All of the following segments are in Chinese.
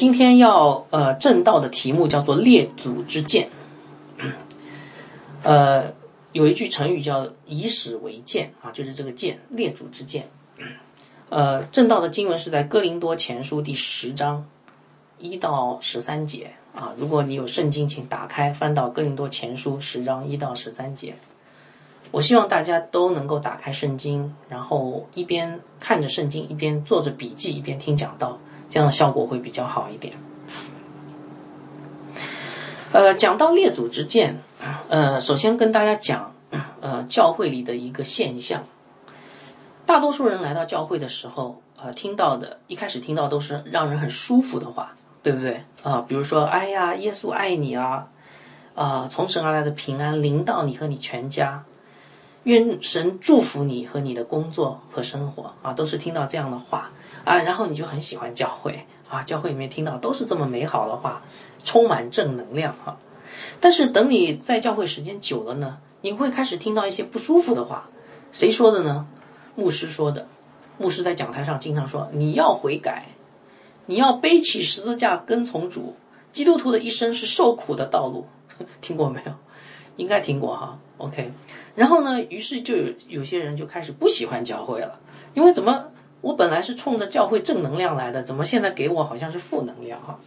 今天要呃正道的题目叫做列祖之鉴，呃，有一句成语叫以史为鉴啊，就是这个鉴，列祖之鉴。呃，正道的经文是在哥林多前书第十章一到十三节啊。如果你有圣经，请打开翻到哥林多前书十章一到十三节。我希望大家都能够打开圣经，然后一边看着圣经，一边做着笔记，一边听讲道，这样的效果会比较好一点。呃，讲到列祖之见，呃，首先跟大家讲，呃，教会里的一个现象。大多数人来到教会的时候，呃，听到的，一开始听到都是让人很舒服的话，对不对？啊，比如说，哎呀，耶稣爱你啊，啊，从神而来的平安临到你和你全家。愿神祝福你和你的工作和生活啊，都是听到这样的话啊，然后你就很喜欢教会啊，教会里面听到都是这么美好的话，充满正能量哈。但是等你在教会时间久了呢，你会开始听到一些不舒服的话，谁说的呢？牧师说的。牧师在讲台上经常说：“你要悔改，你要背起十字架跟从主。基督徒的一生是受苦的道路。”听过没有？应该听过哈。OK。然后呢？于是就有有些人就开始不喜欢教会了，因为怎么我本来是冲着教会正能量来的，怎么现在给我好像是负能量哈？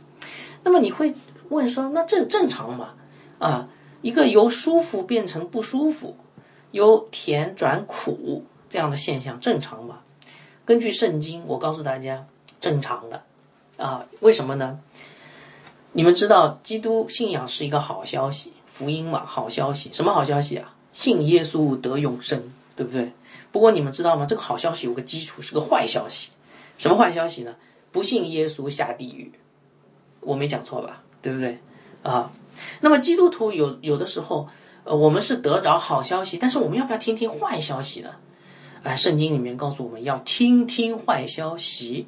那么你会问说，那这正常吗？啊，一个由舒服变成不舒服，由甜转苦这样的现象正常吗？根据圣经，我告诉大家，正常的啊。为什么呢？你们知道，基督信仰是一个好消息，福音嘛，好消息。什么好消息啊？信耶稣得永生，对不对？不过你们知道吗？这个好消息有个基础，是个坏消息。什么坏消息呢？不信耶稣下地狱。我没讲错吧？对不对？啊，那么基督徒有有的时候，呃，我们是得着好消息，但是我们要不要听听坏消息呢？哎，圣经里面告诉我们要听听坏消息，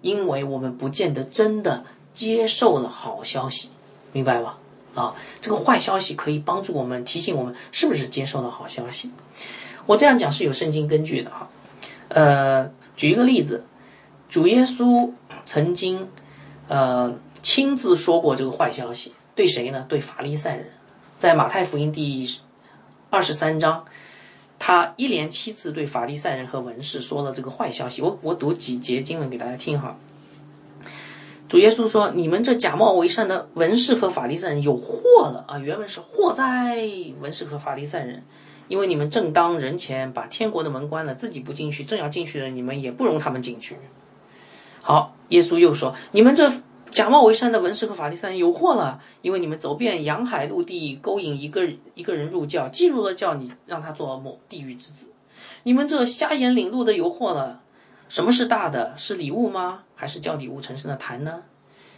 因为我们不见得真的接受了好消息，明白吧？啊，这个坏消息可以帮助我们提醒我们是不是接受了好消息。我这样讲是有圣经根据的哈。呃，举一个例子，主耶稣曾经呃亲自说过这个坏消息，对谁呢？对法利赛人，在马太福音第二十三章，他一连七次对法利赛人和文士说了这个坏消息。我我读几节经文给大家听哈。主耶稣说：“你们这假冒为善的文士和法利赛人有祸了啊！原文是祸哉，文士和法利赛人，因为你们正当人前把天国的门关了，自己不进去，正要进去的你们也不容他们进去。”好，耶稣又说：“你们这假冒为善的文士和法利赛人有祸了，因为你们走遍洋海陆地，勾引一个一个人入教，进入了教，你让他做某地狱之子。你们这瞎眼领路的有祸了。”什么是大的？是礼物吗？还是叫礼物成圣的坛呢？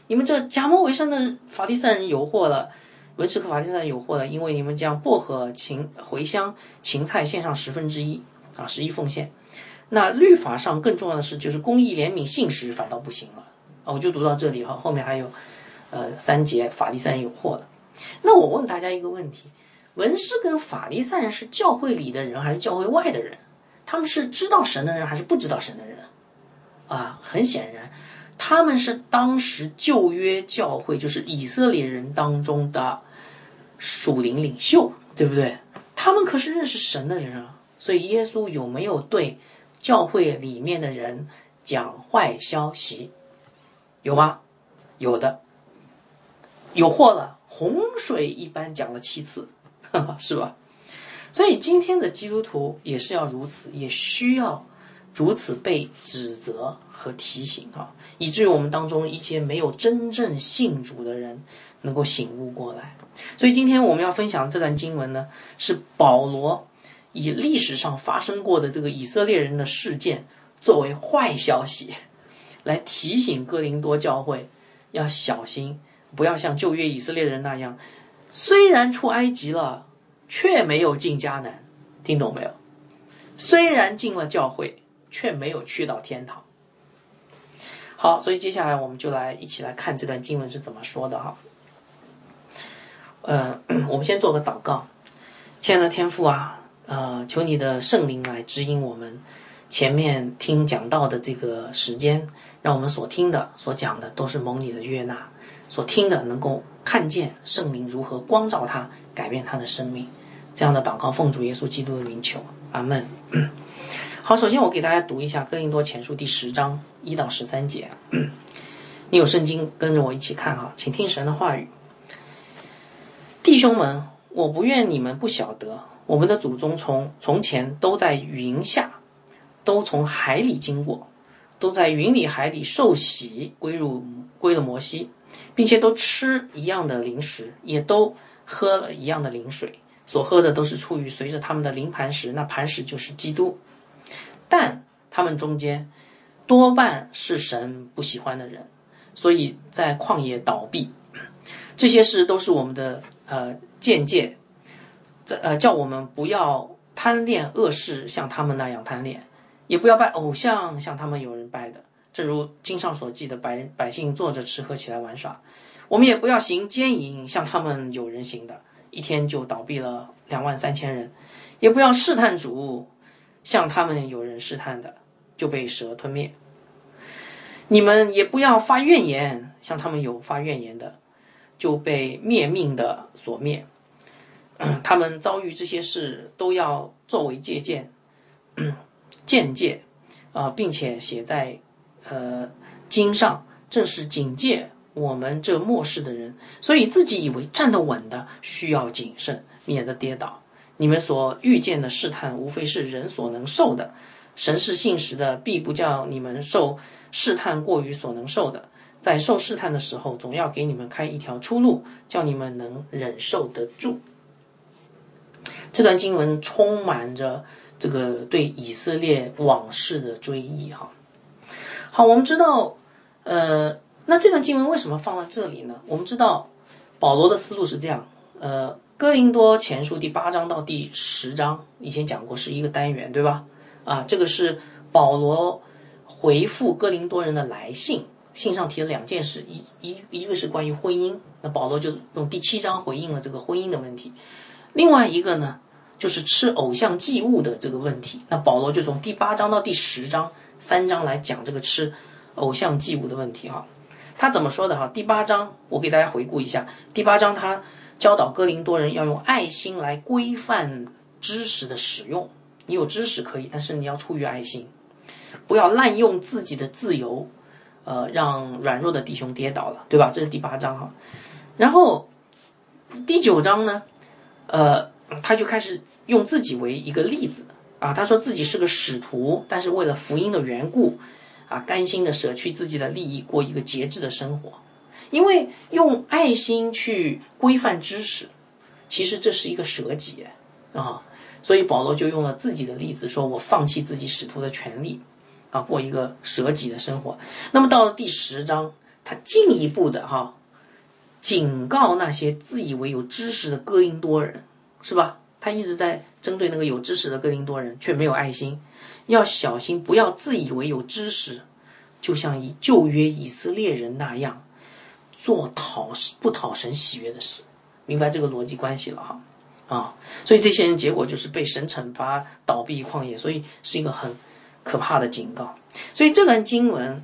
你们这假冒伪善的法利赛人有祸了，文士和法利赛人有祸了，因为你们将薄荷、芹、茴香、芹菜献上十分之一啊，十一奉献。那律法上更重要的是，就是公义、怜悯、信实反倒不行了啊！我就读到这里哈，后面还有呃三节，法利赛人有祸了。那我问大家一个问题：文士跟法利赛人是教会里的人还是教会外的人？他们是知道神的人还是不知道神的人？啊，很显然，他们是当时旧约教会，就是以色列人当中的属灵领袖，对不对？他们可是认识神的人啊。所以耶稣有没有对教会里面的人讲坏消息？有吗？有的，有祸了，洪水一般讲了七次，是吧？所以今天的基督徒也是要如此，也需要如此被指责和提醒啊，以至于我们当中一些没有真正信主的人能够醒悟过来。所以今天我们要分享这段经文呢，是保罗以历史上发生过的这个以色列人的事件作为坏消息，来提醒哥林多教会要小心，不要像旧约以色列人那样，虽然出埃及了。却没有进迦南，听懂没有？虽然进了教会，却没有去到天堂。好，所以接下来我们就来一起来看这段经文是怎么说的哈。呃，我们先做个祷告，亲爱的天父啊，呃，求你的圣灵来指引我们。前面听讲到的这个时间，让我们所听的、所讲的都是蒙你的悦纳，所听的能够看见圣灵如何光照他，改变他的生命。这样的祷告，奉主耶稣基督的名求，阿门。好，首先我给大家读一下《哥林多前书》第十章一到十三节。你有圣经，跟着我一起看哈，请听神的话语。弟兄们，我不愿你们不晓得，我们的祖宗从从前都在云下，都从海里经过，都在云里海里受洗归入归了摩西，并且都吃一样的零食，也都喝了一样的灵水，所喝的都是出于随着他们的灵磐石，那磐石就是基督。但他们中间多半是神不喜欢的人，所以在旷野倒闭。这些事都是我们的呃见解，这呃叫我们不要贪恋恶事，像他们那样贪恋，也不要拜偶像，像他们有人拜的。正如经上所记的，百百姓坐着吃喝起来玩耍，我们也不要行奸淫，像他们有人行的，一天就倒闭了两万三千人，也不要试探主。像他们有人试探的，就被蛇吞灭。你们也不要发怨言，像他们有发怨言的，就被灭命的所灭。他们遭遇这些事，都要作为借鉴、见戒啊，并且写在呃经上，正是警戒我们这末世的人。所以自己以为站得稳的，需要谨慎，免得跌倒。你们所遇见的试探，无非是人所能受的。神是信实的，必不叫你们受试探过于所能受的。在受试探的时候，总要给你们开一条出路，叫你们能忍受得住。这段经文充满着这个对以色列往事的追忆。哈，好，我们知道，呃，那这段经文为什么放在这里呢？我们知道，保罗的思路是这样，呃。哥林多前书第八章到第十章，以前讲过是一个单元，对吧？啊，这个是保罗回复哥林多人的来信，信上提了两件事，一一一个是关于婚姻，那保罗就用第七章回应了这个婚姻的问题；另外一个呢，就是吃偶像祭物的这个问题，那保罗就从第八章到第十章三章来讲这个吃偶像祭物的问题。哈，他怎么说的？哈，第八章我给大家回顾一下，第八章他。教导哥林多人要用爱心来规范知识的使用。你有知识可以，但是你要出于爱心，不要滥用自己的自由，呃，让软弱的弟兄跌倒了，对吧？这是第八章哈。然后第九章呢，呃，他就开始用自己为一个例子啊，他说自己是个使徒，但是为了福音的缘故啊，甘心的舍去自己的利益，过一个节制的生活。因为用爱心去规范知识，其实这是一个舍己啊，所以保罗就用了自己的例子，说我放弃自己使徒的权利，啊，过一个舍己的生活。那么到了第十章，他进一步的哈，警告那些自以为有知识的哥林多人，是吧？他一直在针对那个有知识的哥林多人，却没有爱心，要小心，不要自以为有知识，就像以旧约以色列人那样。做讨不讨神喜悦的事，明白这个逻辑关系了哈啊，所以这些人结果就是被神惩罚，倒闭旷野，所以是一个很可怕的警告。所以这段经文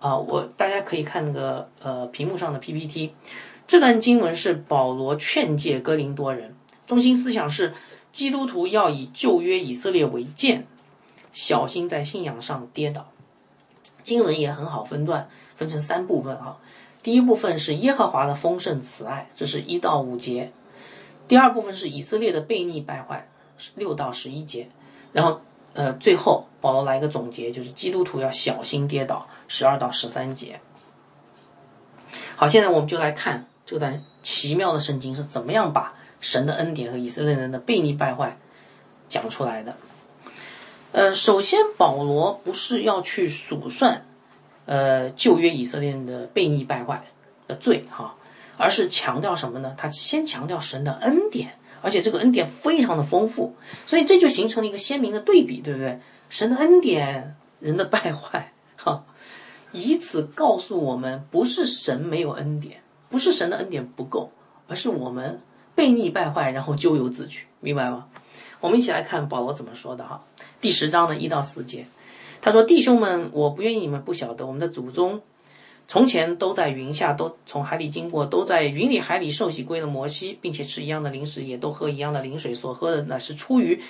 啊，我大家可以看那个呃屏幕上的 PPT，这段经文是保罗劝诫哥林多人，中心思想是基督徒要以旧约以色列为鉴，小心在信仰上跌倒。经文也很好分段，分成三部分啊。第一部分是耶和华的丰盛慈爱，这是一到五节；第二部分是以色列的悖逆败坏，六到十一节；然后，呃，最后保罗来一个总结，就是基督徒要小心跌倒，十二到十三节。好，现在我们就来看这段奇妙的圣经是怎么样把神的恩典和以色列人的悖逆败坏讲出来的。呃，首先保罗不是要去数算。呃，旧约以色列人的悖逆败坏的罪哈，而是强调什么呢？他先强调神的恩典，而且这个恩典非常的丰富，所以这就形成了一个鲜明的对比，对不对？神的恩典，人的败坏，哈，以此告诉我们，不是神没有恩典，不是神的恩典不够，而是我们悖逆败坏，然后咎由自取，明白吗？我们一起来看保罗怎么说的哈，第十章的一到四节，他说：“弟兄们，我不愿意你们不晓得，我们的祖宗从前都在云下，都从海里经过，都在云里海里受洗归了摩西，并且吃一样的零食，也都喝一样的灵水，所喝的那是出于，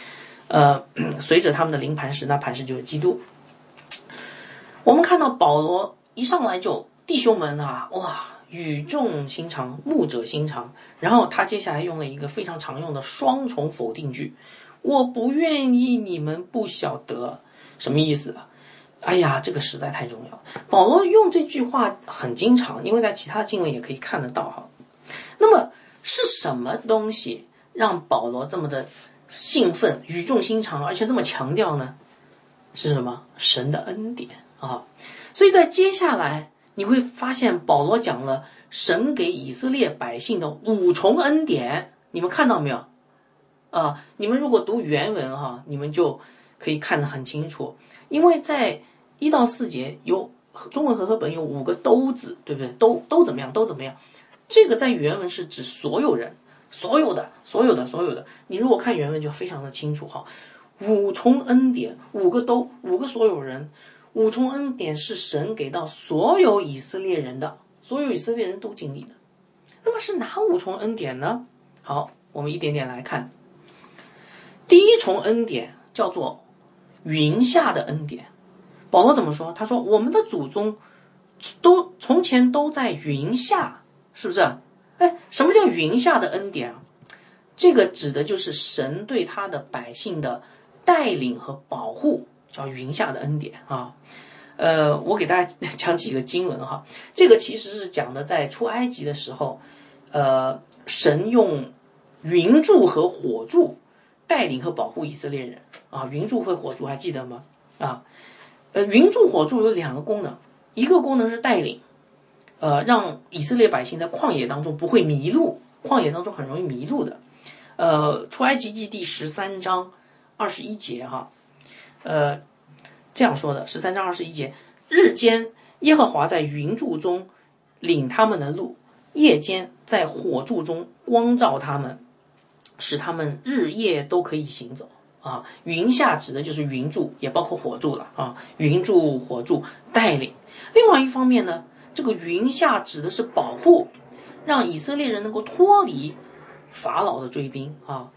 呃，随着他们的灵磐石，那磐石就是基督。”我们看到保罗一上来就弟兄们啊，哇，语重心长，牧者心肠。然后他接下来用了一个非常常用的双重否定句：“我不愿意你们不晓得。”什么意思？哎呀，这个实在太重要。保罗用这句话很经常，因为在其他经文也可以看得到哈。那么是什么东西让保罗这么的兴奋、语重心长，而且这么强调呢？是什么？神的恩典啊！所以在接下来你会发现，保罗讲了神给以色列百姓的五重恩典，你们看到没有？啊，你们如果读原文哈，你们就。可以看得很清楚，因为在一到四节有中文和合本有五个都字，对不对？都都怎么样？都怎么样？这个在原文是指所有人，所有的，所有的，所有的。你如果看原文就非常的清楚哈。五重恩典，五个都，五个所有人，五重恩典是神给到所有以色列人的，所有以色列人都经历的。那么是哪五重恩典呢？好，我们一点点来看。第一重恩典叫做。云下的恩典，保罗怎么说？他说：“我们的祖宗都从前都在云下，是不是？哎，什么叫云下的恩典啊？这个指的就是神对他的百姓的带领和保护，叫云下的恩典啊。呃，我给大家 讲几个经文哈。这个其实是讲的在出埃及的时候，呃，神用云柱和火柱。”带领和保护以色列人啊，云柱和火柱还记得吗？啊，呃，云柱火柱有两个功能，一个功能是带领，呃，让以色列百姓在旷野当中不会迷路，旷野当中很容易迷路的。呃，出埃及记第十三章二十一节哈，呃，这样说的，十三章二十一节，日间耶和华在云柱中领他们的路，夜间在火柱中光照他们。使他们日夜都可以行走啊！云下指的就是云柱，也包括火柱了啊！云柱、火柱带领。另外一方面呢，这个云下指的是保护，让以色列人能够脱离法老的追兵啊。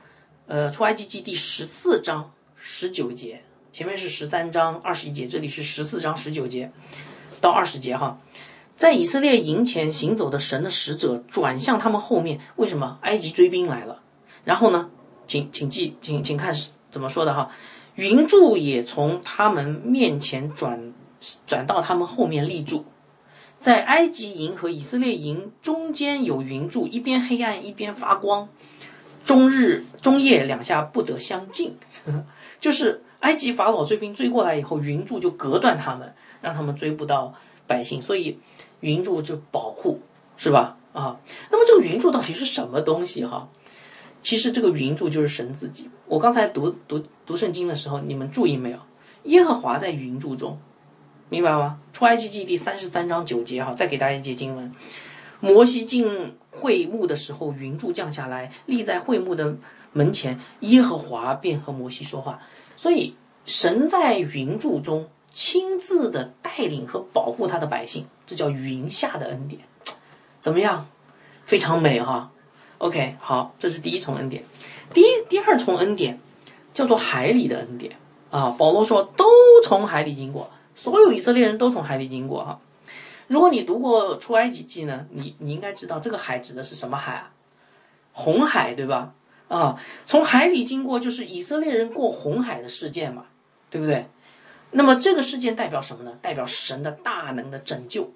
呃，出埃及记第十四章十九节，前面是十三章二十一节，这里是十四章十九节到二十节哈。在以色列营前行走的神的使者转向他们后面，为什么？埃及追兵来了。然后呢，请请记，请请看怎么说的哈。云柱也从他们面前转转到他们后面立柱，在埃及营和以色列营中间有云柱，一边黑暗一边发光，终日中夜两下不得相近。就是埃及法老追兵追过来以后，云柱就隔断他们，让他们追不到百姓，所以云柱就保护，是吧？啊，那么这个云柱到底是什么东西哈？其实这个云柱就是神自己。我刚才读读读圣经的时候，你们注意没有？耶和华在云柱中，明白吗？出埃及记第三十三章九节哈，再给大家一节经文：摩西进会幕的时候，云柱降下来，立在会幕的门前，耶和华便和摩西说话。所以神在云柱中亲自的带领和保护他的百姓，这叫云下的恩典。怎么样？非常美哈。OK，好，这是第一重恩典。第一、第二重恩典叫做海里的恩典啊。保罗说，都从海里经过，所有以色列人都从海里经过哈。如果你读过出埃及记呢，你你应该知道这个海指的是什么海啊？红海对吧？啊，从海里经过就是以色列人过红海的事件嘛，对不对？那么这个事件代表什么呢？代表神的大能的拯救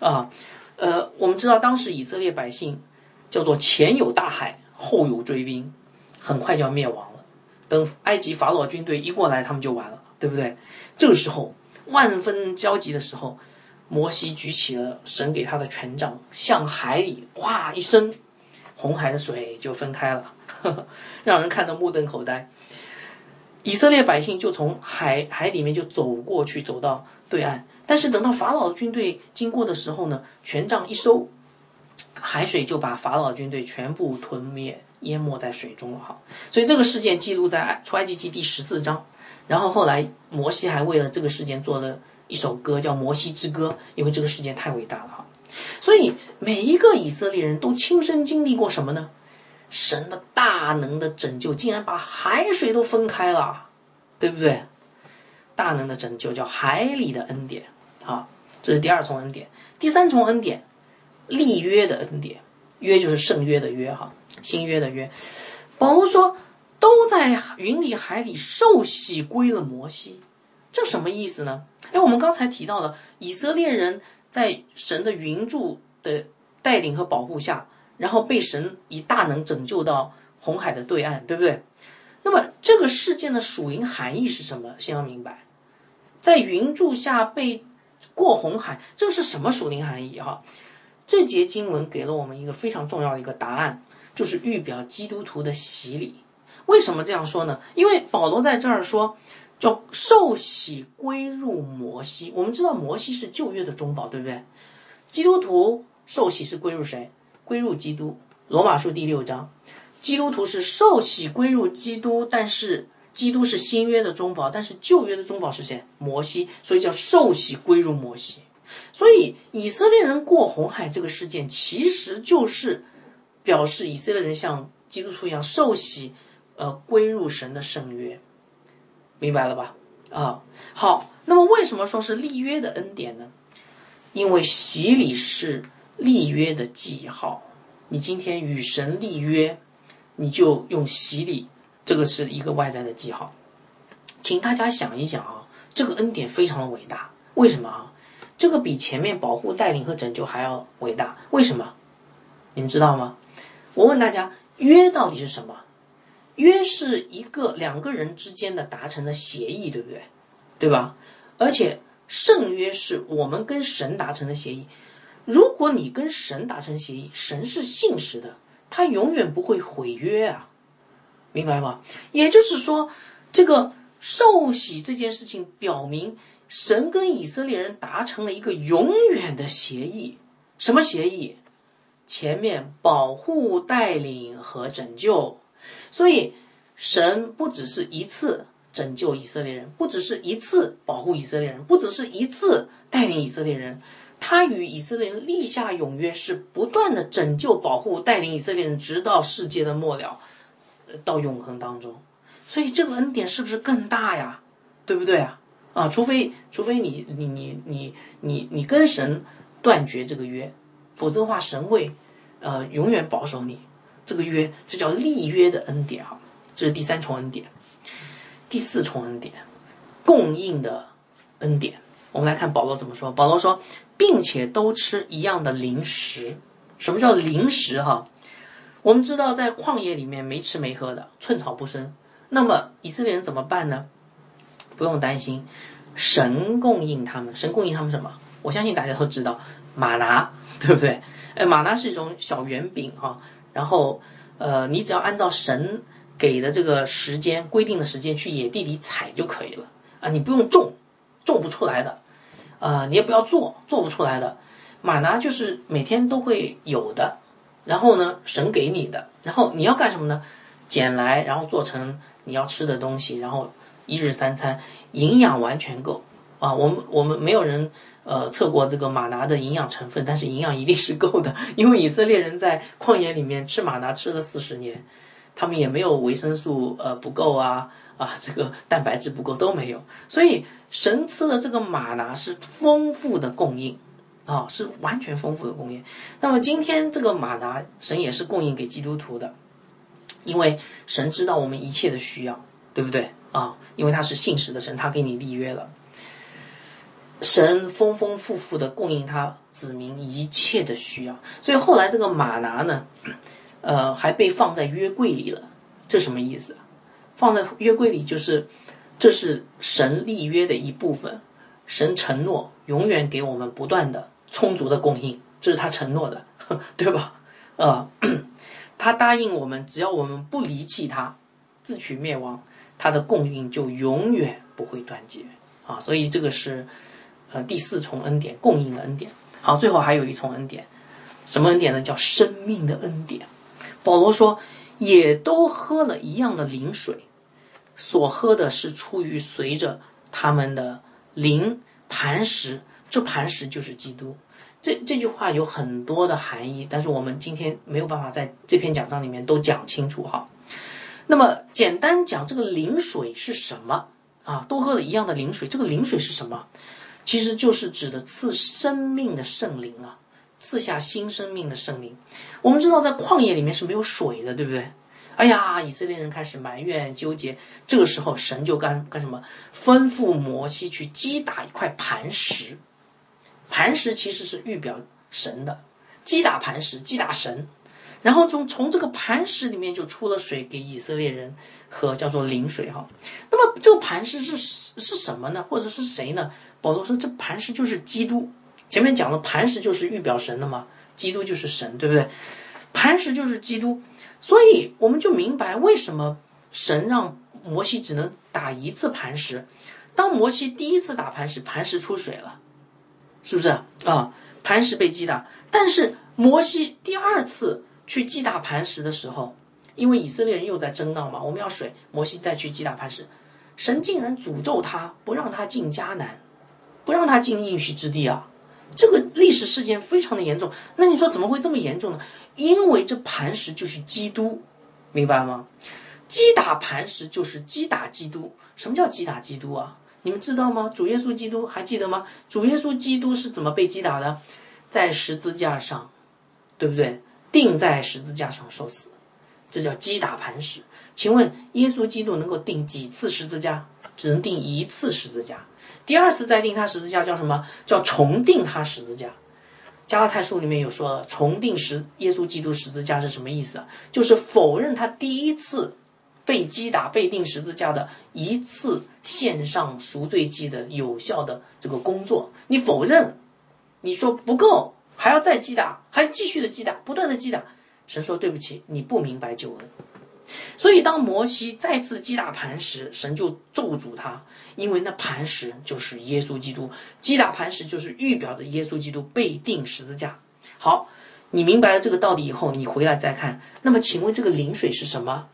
啊。呃，我们知道当时以色列百姓。叫做前有大海，后有追兵，很快就要灭亡了。等埃及法老军队一过来，他们就完了，对不对？这个时候万分焦急的时候，摩西举起了神给他的权杖，向海里哗一声，红海的水就分开了，让人看得目瞪口呆。以色列百姓就从海海里面就走过去，走到对岸。但是等到法老军队经过的时候呢，权杖一收。海水就把法老军队全部吞灭淹没在水中了哈。所以这个事件记录在出埃及记第十四章。然后后来摩西还为了这个事件做了一首歌，叫《摩西之歌》，因为这个事件太伟大了哈。所以每一个以色列人都亲身经历过什么呢？神的大能的拯救，竟然把海水都分开了，对不对？大能的拯救叫海里的恩典啊，这是第二重恩典。第三重恩典，立约的恩典，约就是圣约的约哈，新约的约。保罗说，都在云里海里受洗归了摩西，这什么意思呢？哎，我们刚才提到了以色列人在神的云柱的带领和保护下，然后被神以大能拯救到红海的对岸，对不对？那么这个事件的属灵含义是什么？先要明白，在云柱下被过红海，这是什么属灵含义？哈，这节经文给了我们一个非常重要的一个答案，就是预表基督徒的洗礼。为什么这样说呢？因为保罗在这儿说，叫受洗归入摩西。我们知道摩西是旧约的中保，对不对？基督徒受洗是归入谁？归入基督。罗马书第六章。基督徒是受洗归入基督，但是基督是新约的中保，但是旧约的中保是谁？摩西，所以叫受洗归入摩西。所以以色列人过红海这个事件，其实就是表示以色列人像基督徒一样受洗，呃，归入神的圣约，明白了吧？啊，好，那么为什么说是立约的恩典呢？因为洗礼是立约的记号，你今天与神立约。你就用洗礼，这个是一个外在的记号，请大家想一想啊，这个恩典非常的伟大，为什么啊？这个比前面保护、带领和拯救还要伟大，为什么？你们知道吗？我问大家，约到底是什么？约是一个两个人之间的达成的协议，对不对？对吧？而且圣约是我们跟神达成的协议。如果你跟神达成协议，神是信实的。他永远不会毁约啊，明白吗？也就是说，这个受洗这件事情表明，神跟以色列人达成了一个永远的协议。什么协议？前面保护、带领和拯救。所以，神不只是一次拯救以色列人，不只是一次保护以色列人，不只是一次带领以色列人。他与以色列人立下永约，是不断的拯救、保护、带领以色列人，直到世界的末了，到永恒当中。所以这个恩典是不是更大呀？对不对啊？啊，除非除非你你你你你你跟神断绝这个约，否则的话，神会呃永远保守你这个约，这叫立约的恩典哈。这是第三重恩典，第四重恩典，供应的恩典。我们来看保罗怎么说。保罗说。并且都吃一样的零食，什么叫零食？哈，我们知道在旷野里面没吃没喝的，寸草不生。那么以色列人怎么办呢？不用担心，神供应他们。神供应他们什么？我相信大家都知道，马拿，对不对？哎，马拿是一种小圆饼哈。然后，呃，你只要按照神给的这个时间规定的时间去野地里采就可以了啊，你不用种，种不出来的。啊，你也不要做，做不出来的，马拿就是每天都会有的，然后呢，神给你的，然后你要干什么呢？捡来，然后做成你要吃的东西，然后一日三餐，营养完全够啊。我们我们没有人呃测过这个马拿的营养成分，但是营养一定是够的，因为以色列人在旷野里面吃马拿吃了四十年，他们也没有维生素呃不够啊。啊，这个蛋白质不够都没有，所以神吃的这个马拿是丰富的供应，啊，是完全丰富的供应。那么今天这个马拿，神也是供应给基督徒的，因为神知道我们一切的需要，对不对啊？因为他是信实的神，他给你立约了，神丰丰富富的供应他子民一切的需要，所以后来这个马拿呢，呃，还被放在约柜里了，这什么意思？放在约柜里，就是这是神立约的一部分。神承诺永远给我们不断的充足的供应，这是他承诺的，对吧？呃，他答应我们，只要我们不离弃他，自取灭亡，他的供应就永远不会断绝啊！所以这个是呃第四重恩典，供应的恩典。好，最后还有一重恩典，什么恩典呢？叫生命的恩典。保罗说。也都喝了一样的灵水，所喝的是出于随着他们的灵磐石，这磐石就是基督。这这句话有很多的含义，但是我们今天没有办法在这篇讲章里面都讲清楚哈。那么简单讲，这个灵水是什么啊？都喝了一样的灵水，这个灵水是什么？其实就是指的赐生命的圣灵啊，赐下新生命的圣灵。我们知道在旷野里面是没有水的，对不对？哎呀，以色列人开始埋怨纠结，这个时候神就干干什么？吩咐摩西去击打一块磐石，磐石其实是预表神的，击打磐石，击打神。然后从从这个磐石里面就出了水给以色列人喝，叫做灵水哈。那么这个磐石是是什么呢？或者是谁呢？保罗说这磐石就是基督。前面讲了磐石就是预表神的嘛，基督就是神，对不对？磐石就是基督，所以我们就明白为什么神让摩西只能打一次磐石。当摩西第一次打磐石，磐石出水了，是不是啊？磐石被击打，但是摩西第二次。去击打磐石的时候，因为以色列人又在争闹嘛，我们要水，摩西再去击打磐石，神竟然诅咒他，不让他进迦南，不让他进应许之地啊！这个历史事件非常的严重。那你说怎么会这么严重呢？因为这磐石就是基督，明白吗？击打磐石就是击打基督。什么叫击打基督啊？你们知道吗？主耶稣基督还记得吗？主耶稣基督是怎么被击打的？在十字架上，对不对？钉在十字架上受死，这叫击打磐石。请问耶稣基督能够钉几次十字架？只能钉一次十字架。第二次再钉他十字架叫什么？叫重钉他十字架。加拉太书里面有说，重钉十耶稣基督十字架是什么意思？就是否认他第一次被击打、被钉十字架的一次献上赎罪祭的有效的这个工作。你否认，你说不够。还要再击打，还继续的击打，不断的击打。神说：“对不起，你不明白救恩。”所以，当摩西再次击打磐石，神就咒诅他，因为那磐石就是耶稣基督。击打磐石就是预表着耶稣基督被钉十字架。好，你明白了这个道理以后，你回来再看。那么，请问这个灵水是什么？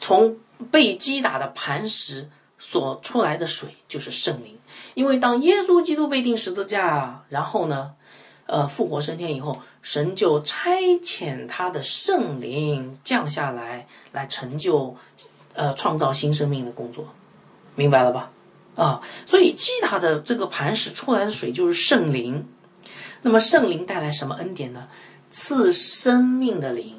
从被击打的磐石所出来的水就是圣灵，因为当耶稣基督被钉十字架，然后呢？呃，复活升天以后，神就差遣他的圣灵降下来，来成就，呃，创造新生命的工作，明白了吧？啊，所以基塔的这个磐石出来的水就是圣灵。那么圣灵带来什么恩典呢？赐生命的灵，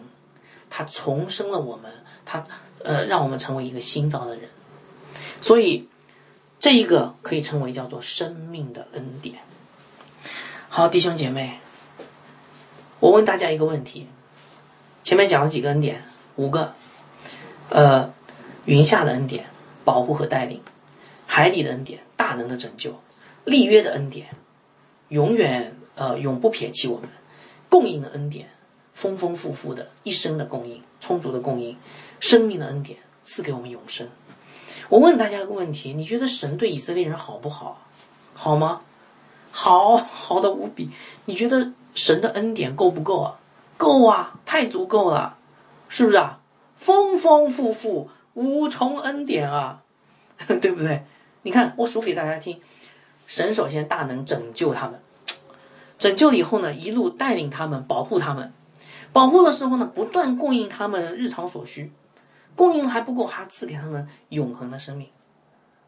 它重生了我们，它呃，让我们成为一个新造的人。所以这一个可以称为叫做生命的恩典。好，弟兄姐妹，我问大家一个问题：前面讲了几个恩典？五个，呃，云下的恩典，保护和带领；海底的恩典，大能的拯救；立约的恩典，永远呃永不撇弃我们；供应的恩典，丰丰富富的一生的供应，充足的供应；生命的恩典，赐给我们永生。我问大家一个问题：你觉得神对以色列人好不好？好吗？好好的无比，你觉得神的恩典够不够啊？够啊，太足够了，是不是啊？丰丰富富，无重恩典啊，对不对？你看，我数给大家听，神首先大能拯救他们，拯救了以后呢，一路带领他们，保护他们，保护的时候呢，不断供应他们日常所需，供应还不够，还赐给他们永恒的生命，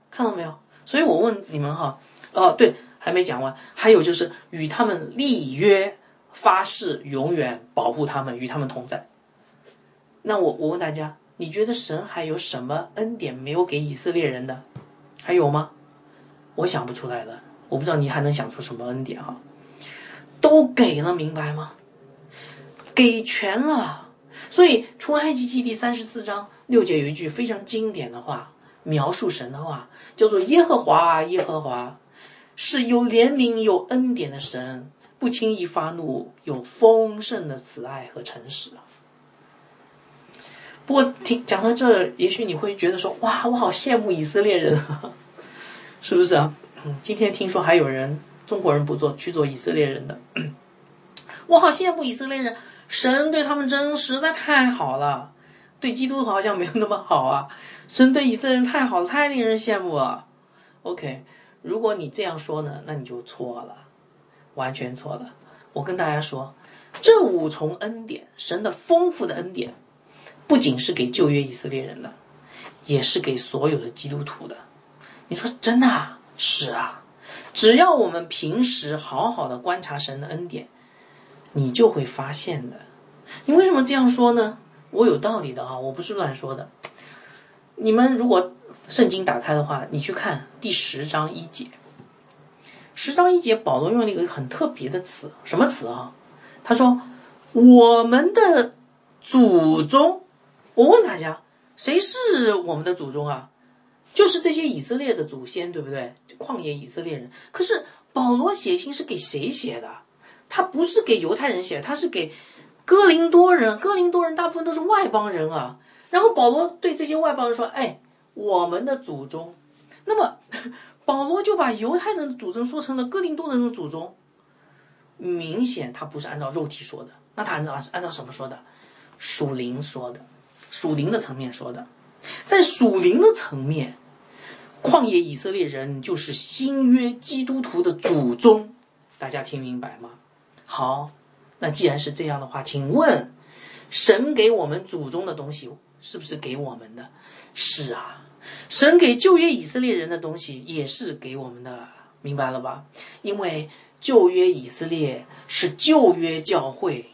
看到没有？所以我问你们哈，哦，对。还没讲完，还有就是与他们立约发誓，永远保护他们，与他们同在。那我我问大家，你觉得神还有什么恩典没有给以色列人的？还有吗？我想不出来了。我不知道你还能想出什么恩典哈？都给了，明白吗？给全了。所以出埃及记第三十四章六节有一句非常经典的话，描述神的话，叫做耶和华，耶和华。是有怜悯、有恩典的神，不轻易发怒，有丰盛的慈爱和诚实。不过听讲到这，也许你会觉得说：“哇，我好羡慕以色列人啊，是不是啊？”，今天听说还有人中国人不做去做以色列人的，我好羡慕以色列人，神对他们真实在太好了，对基督好像没有那么好啊。神对以色列人太好了，太令人羡慕了。OK，如果你这样说呢，那你就错了，完全错了。我跟大家说，这五重恩典，神的丰富的恩典，不仅是给旧约以色列人的，也是给所有的基督徒的。你说真的啊？是啊，只要我们平时好好的观察神的恩典，你就会发现的。你为什么这样说呢？我有道理的啊，我不是乱说的。你们如果圣经打开的话，你去看第十章一节。十章一节，保罗用了一个很特别的词，什么词啊？他说：“我们的祖宗。”我问大家，谁是我们的祖宗啊？就是这些以色列的祖先，对不对？旷野以色列人。可是保罗写信是给谁写的？他不是给犹太人写，他是给哥林多人。哥林多人大部分都是外邦人啊。然后保罗对这些外邦人说：“哎，我们的祖宗。”那么 保罗就把犹太人的祖宗说成了哥林多人的祖宗。明显他不是按照肉体说的，那他按照按照什么说的？属灵说的，属灵的层面说的，在属灵的层面。旷野以色列人就是新约基督徒的祖宗，大家听明白吗？好，那既然是这样的话，请问，神给我们祖宗的东西是不是给我们的？是啊，神给旧约以色列人的东西也是给我们的，明白了吧？因为旧约以色列是旧约教会，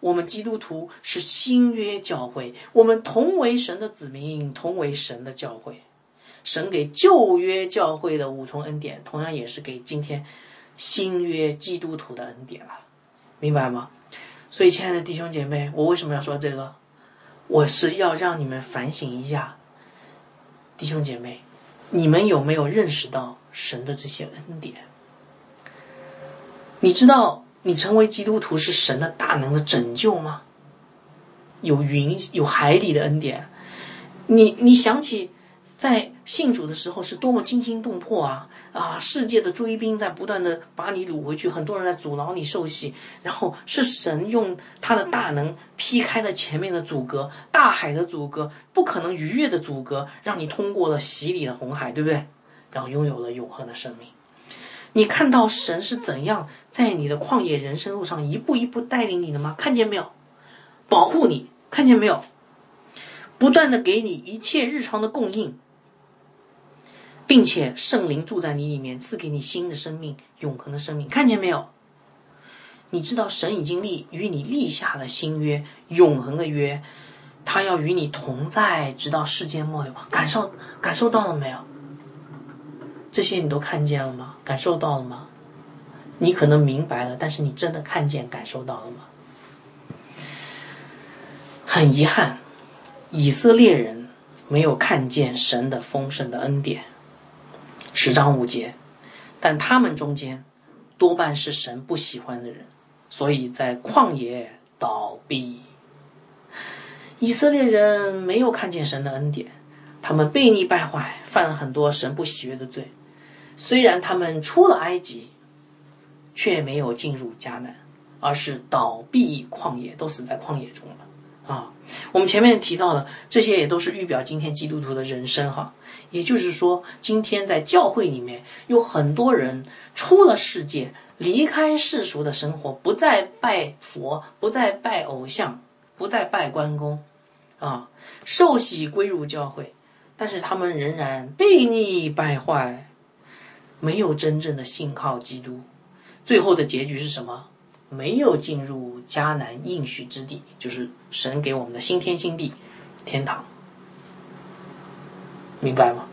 我们基督徒是新约教会，我们同为神的子民，同为神的教会。神给旧约教会的五重恩典，同样也是给今天新约基督徒的恩典了，明白吗？所以，亲爱的弟兄姐妹，我为什么要说这个？我是要让你们反省一下，弟兄姐妹，你们有没有认识到神的这些恩典？你知道你成为基督徒是神的大能的拯救吗？有云有海底的恩典，你你想起？在信主的时候是多么惊心动魄啊！啊，世界的追兵在不断的把你掳回去，很多人在阻挠你受洗，然后是神用他的大能劈开了前面的阻隔，大海的阻隔，不可能逾越的阻隔，让你通过了洗礼的红海，对不对？然后拥有了永恒的生命。你看到神是怎样在你的旷野人生路上一步一步带领你的吗？看见没有？保护你，看见没有？不断的给你一切日常的供应。并且圣灵住在你里面，赐给你新的生命，永恒的生命，看见没有？你知道神已经立与你立下了新约，永恒的约，他要与你同在，直到世界末了？感受感受到了没有？这些你都看见了吗？感受到了吗？你可能明白了，但是你真的看见、感受到了吗？很遗憾，以色列人没有看见神的丰盛的恩典。十章五节，但他们中间多半是神不喜欢的人，所以在旷野倒闭。以色列人没有看见神的恩典，他们悖逆败坏，犯了很多神不喜悦的罪。虽然他们出了埃及，却没有进入迦南，而是倒闭旷野，都死在旷野中了。啊，我们前面提到的这些也都是预表今天基督徒的人生哈。也就是说，今天在教会里面有很多人出了世界，离开世俗的生活，不再拜佛，不再拜偶像，不再拜关公，啊，受洗归入教会，但是他们仍然悖逆败坏，没有真正的信靠基督，最后的结局是什么？没有进入迦南应许之地，就是神给我们的新天新地，天堂。明白吗？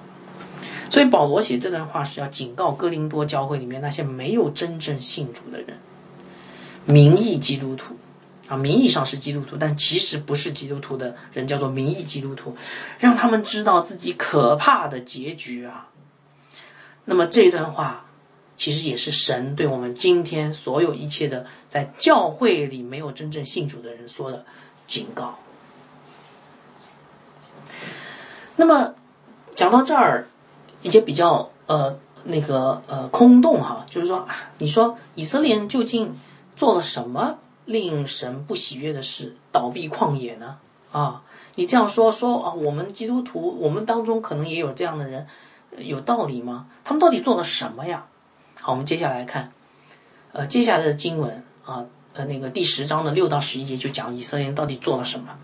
所以保罗写这段话是要警告哥林多教会里面那些没有真正信主的人，名义基督徒啊，名义上是基督徒，但其实不是基督徒的人叫做名义基督徒，让他们知道自己可怕的结局啊。那么这段话其实也是神对我们今天所有一切的在教会里没有真正信主的人说的警告。那么。讲到这儿，一些比较呃那个呃空洞哈，就是说，你说以色列人究竟做了什么令神不喜悦的事，倒闭旷野呢？啊，你这样说说啊，我们基督徒，我们当中可能也有这样的人，有道理吗？他们到底做了什么呀？好，我们接下来看，呃，接下来的经文啊，呃，那个第十章的六到十一节就讲以色列人到底做了什么。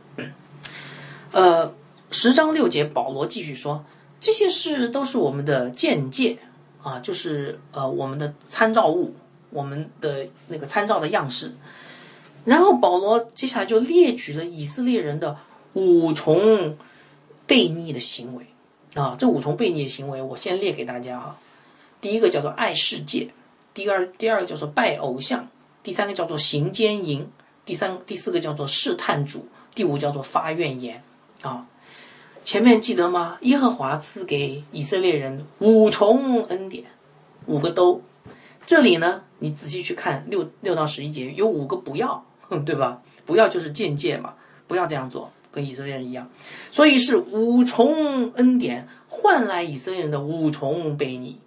呃，十章六节，保罗继续说，这些事都是我们的见解啊，就是呃我们的参照物，我们的那个参照的样式。然后保罗接下来就列举了以色列人的五重悖逆的行为啊，这五重悖逆的行为，我先列给大家哈。第一个叫做爱世界，第二第二个叫做拜偶像，第三个叫做行奸淫，第三第四个叫做试探主，第五叫做发怨言。啊，前面记得吗？耶和华赐给以色列人五重恩典，五个都。这里呢，你仔细去看六六到十一节，有五个不要，对吧？不要就是见戒嘛，不要这样做，跟以色列人一样。所以是五重恩典换来以色列人的五重悖逆。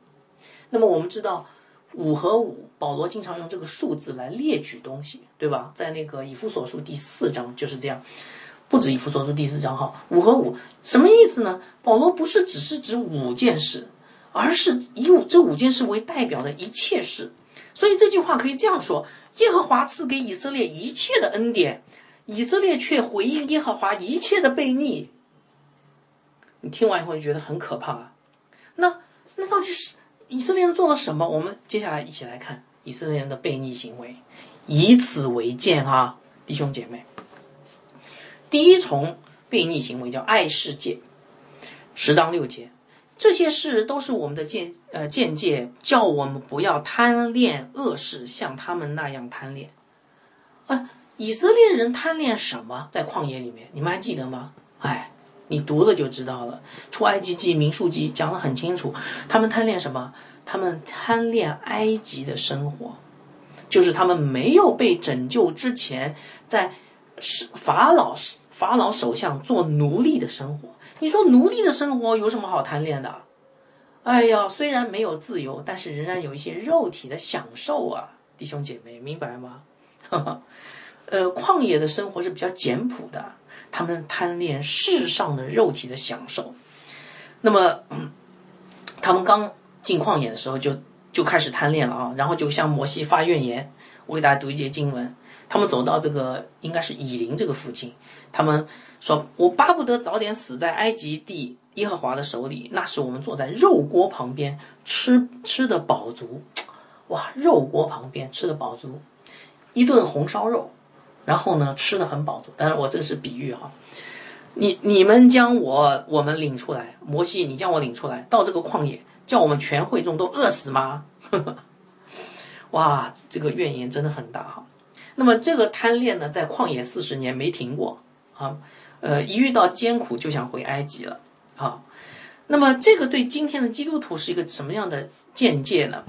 那么我们知道五和五，保罗经常用这个数字来列举东西，对吧？在那个以弗所书第四章就是这样。不止以弗所书第四章哈，五和五什么意思呢？保罗不是只是指五件事，而是以五这五件事为代表的一切事。所以这句话可以这样说：耶和华赐给以色列一切的恩典，以色列却回应耶和华一切的悖逆。你听完以后就觉得很可怕啊。那那到底是以色列人做了什么？我们接下来一起来看以色列人的悖逆行为，以此为鉴啊，弟兄姐妹。第一重悖逆行为叫爱世界，十章六节，这些事都是我们的见呃见解，叫我们不要贪恋恶事，像他们那样贪恋。啊，以色列人贪恋什么？在旷野里面，你们还记得吗？哎，你读了就知道了。出埃及记、民数记讲得很清楚，他们贪恋什么？他们贪恋埃及的生活，就是他们没有被拯救之前，在是法老。法老首相做奴隶的生活，你说奴隶的生活有什么好贪恋的？哎呀，虽然没有自由，但是仍然有一些肉体的享受啊，弟兄姐妹，明白吗？呃，旷野的生活是比较简朴的，他们贪恋世上的肉体的享受。那么，他们刚进旷野的时候就就开始贪恋了啊，然后就向摩西发怨言。我给大家读一节经文。他们走到这个应该是以林这个附近，他们说：“我巴不得早点死在埃及地耶和华的手里。那时我们坐在肉锅旁边吃吃的饱足，哇，肉锅旁边吃的饱足，一顿红烧肉，然后呢吃的很饱足。但是我这是比喻哈，你你们将我我们领出来，摩西，你将我领出来到这个旷野，叫我们全会众都饿死吗？哇，这个怨言真的很大哈。”那么这个贪恋呢，在旷野四十年没停过啊，呃，一遇到艰苦就想回埃及了啊。那么这个对今天的基督徒是一个什么样的见解呢？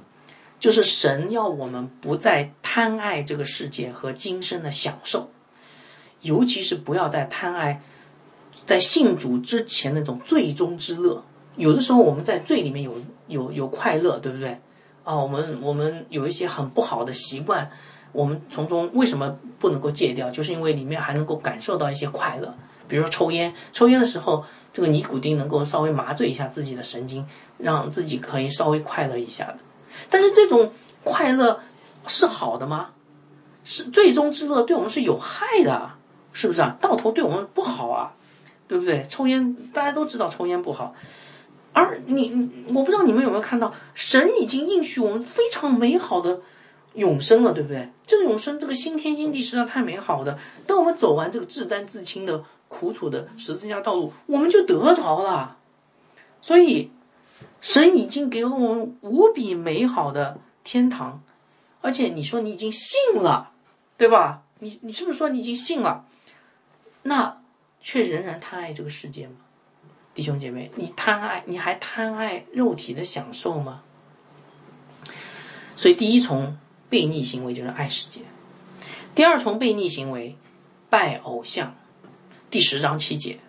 就是神要我们不再贪爱这个世界和今生的享受，尤其是不要再贪爱在信主之前那种最终之乐。有的时候我们在罪里面有有有快乐，对不对？啊，我们我们有一些很不好的习惯。我们从中为什么不能够戒掉？就是因为里面还能够感受到一些快乐，比如说抽烟，抽烟的时候，这个尼古丁能够稍微麻醉一下自己的神经，让自己可以稍微快乐一下的。但是这种快乐是好的吗？是最终之乐，对我们是有害的，是不是啊？到头对我们不好啊，对不对？抽烟大家都知道抽烟不好，而你，我不知道你们有没有看到，神已经应许我们非常美好的。永生了，对不对？这个永生，这个新天新地实在太美好的。等我们走完这个自担自清的苦楚的十字架道路，我们就得着了。所以，神已经给了我们无比美好的天堂，而且你说你已经信了，对吧？你你是不是说你已经信了？那却仍然贪爱这个世界吗？弟兄姐妹，你贪爱，你还贪爱肉体的享受吗？所以第一重。悖逆行为就是爱世界。第二重悖逆行为，拜偶像。第十章七节，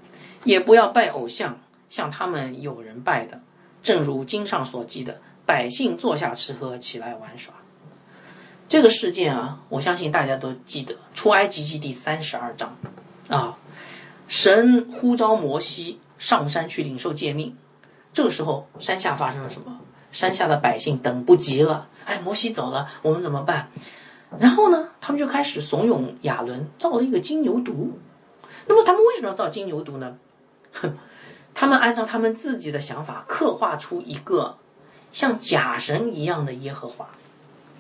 也不要拜偶像，像他们有人拜的。正如经上所记的，百姓坐下吃喝，起来玩耍。这个事件啊，我相信大家都记得，《出埃及记》第三十二章啊，神呼召摩西上山去领受诫命。这个时候，山下发生了什么？山下的百姓等不及了，哎，摩西走了，我们怎么办？然后呢，他们就开始怂恿亚伦造了一个金牛犊。那么他们为什么要造金牛犊呢？哼，他们按照他们自己的想法刻画出一个像假神一样的耶和华，